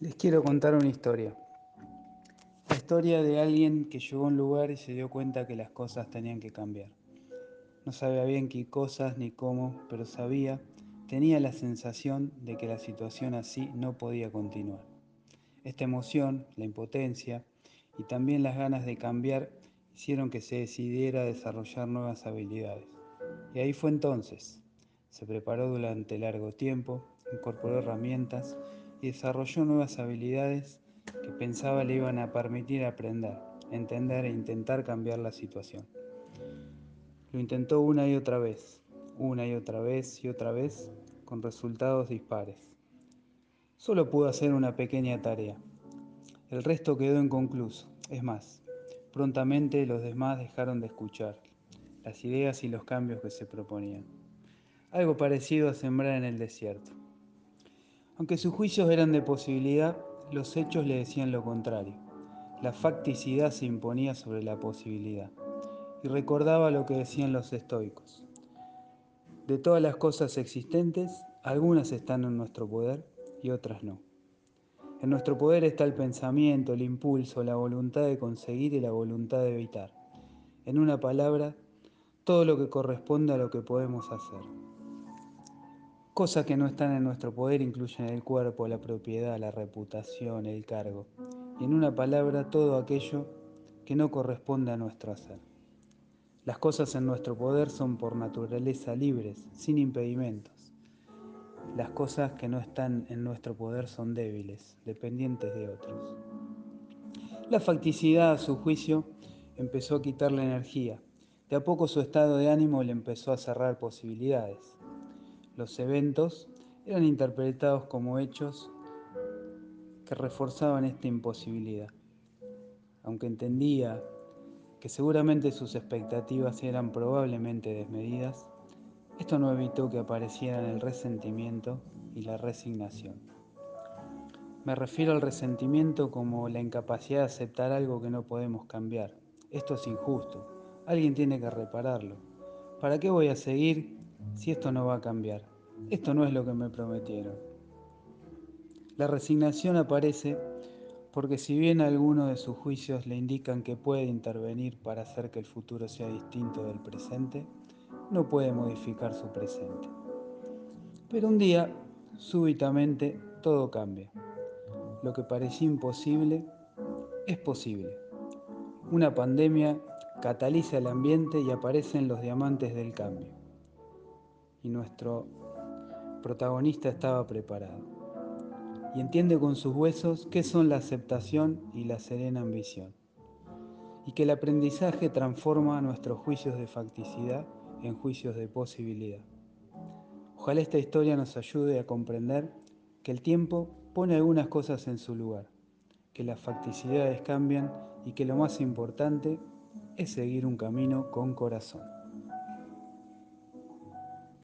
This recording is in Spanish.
Les quiero contar una historia. La historia de alguien que llegó a un lugar y se dio cuenta que las cosas tenían que cambiar. No sabía bien qué cosas ni cómo, pero sabía, tenía la sensación de que la situación así no podía continuar. Esta emoción, la impotencia y también las ganas de cambiar hicieron que se decidiera a desarrollar nuevas habilidades. Y ahí fue entonces. Se preparó durante largo tiempo, incorporó herramientas y desarrolló nuevas habilidades que pensaba le iban a permitir aprender, entender e intentar cambiar la situación. Lo intentó una y otra vez, una y otra vez y otra vez, con resultados dispares. Solo pudo hacer una pequeña tarea. El resto quedó inconcluso. Es más, prontamente los demás dejaron de escuchar las ideas y los cambios que se proponían. Algo parecido a sembrar en el desierto. Aunque sus juicios eran de posibilidad, los hechos le decían lo contrario. La facticidad se imponía sobre la posibilidad. Y recordaba lo que decían los estoicos. De todas las cosas existentes, algunas están en nuestro poder y otras no. En nuestro poder está el pensamiento, el impulso, la voluntad de conseguir y la voluntad de evitar. En una palabra, todo lo que corresponde a lo que podemos hacer. Cosas que no están en nuestro poder incluyen el cuerpo, la propiedad, la reputación, el cargo. Y en una palabra, todo aquello que no corresponde a nuestro hacer. Las cosas en nuestro poder son por naturaleza libres, sin impedimentos. Las cosas que no están en nuestro poder son débiles, dependientes de otros. La facticidad, a su juicio, empezó a quitarle energía. De a poco su estado de ánimo le empezó a cerrar posibilidades. Los eventos eran interpretados como hechos que reforzaban esta imposibilidad. Aunque entendía que seguramente sus expectativas eran probablemente desmedidas, esto no evitó que aparecieran el resentimiento y la resignación. Me refiero al resentimiento como la incapacidad de aceptar algo que no podemos cambiar. Esto es injusto. Alguien tiene que repararlo. ¿Para qué voy a seguir si esto no va a cambiar? Esto no es lo que me prometieron. La resignación aparece porque si bien algunos de sus juicios le indican que puede intervenir para hacer que el futuro sea distinto del presente, no puede modificar su presente. Pero un día, súbitamente, todo cambia. Lo que parecía imposible es posible. Una pandemia cataliza el ambiente y aparecen los diamantes del cambio. Y nuestro protagonista estaba preparado. Y entiende con sus huesos qué son la aceptación y la serena ambición. Y que el aprendizaje transforma nuestros juicios de facticidad en juicios de posibilidad. Ojalá esta historia nos ayude a comprender que el tiempo pone algunas cosas en su lugar, que las facticidades cambian y que lo más importante es seguir un camino con corazón.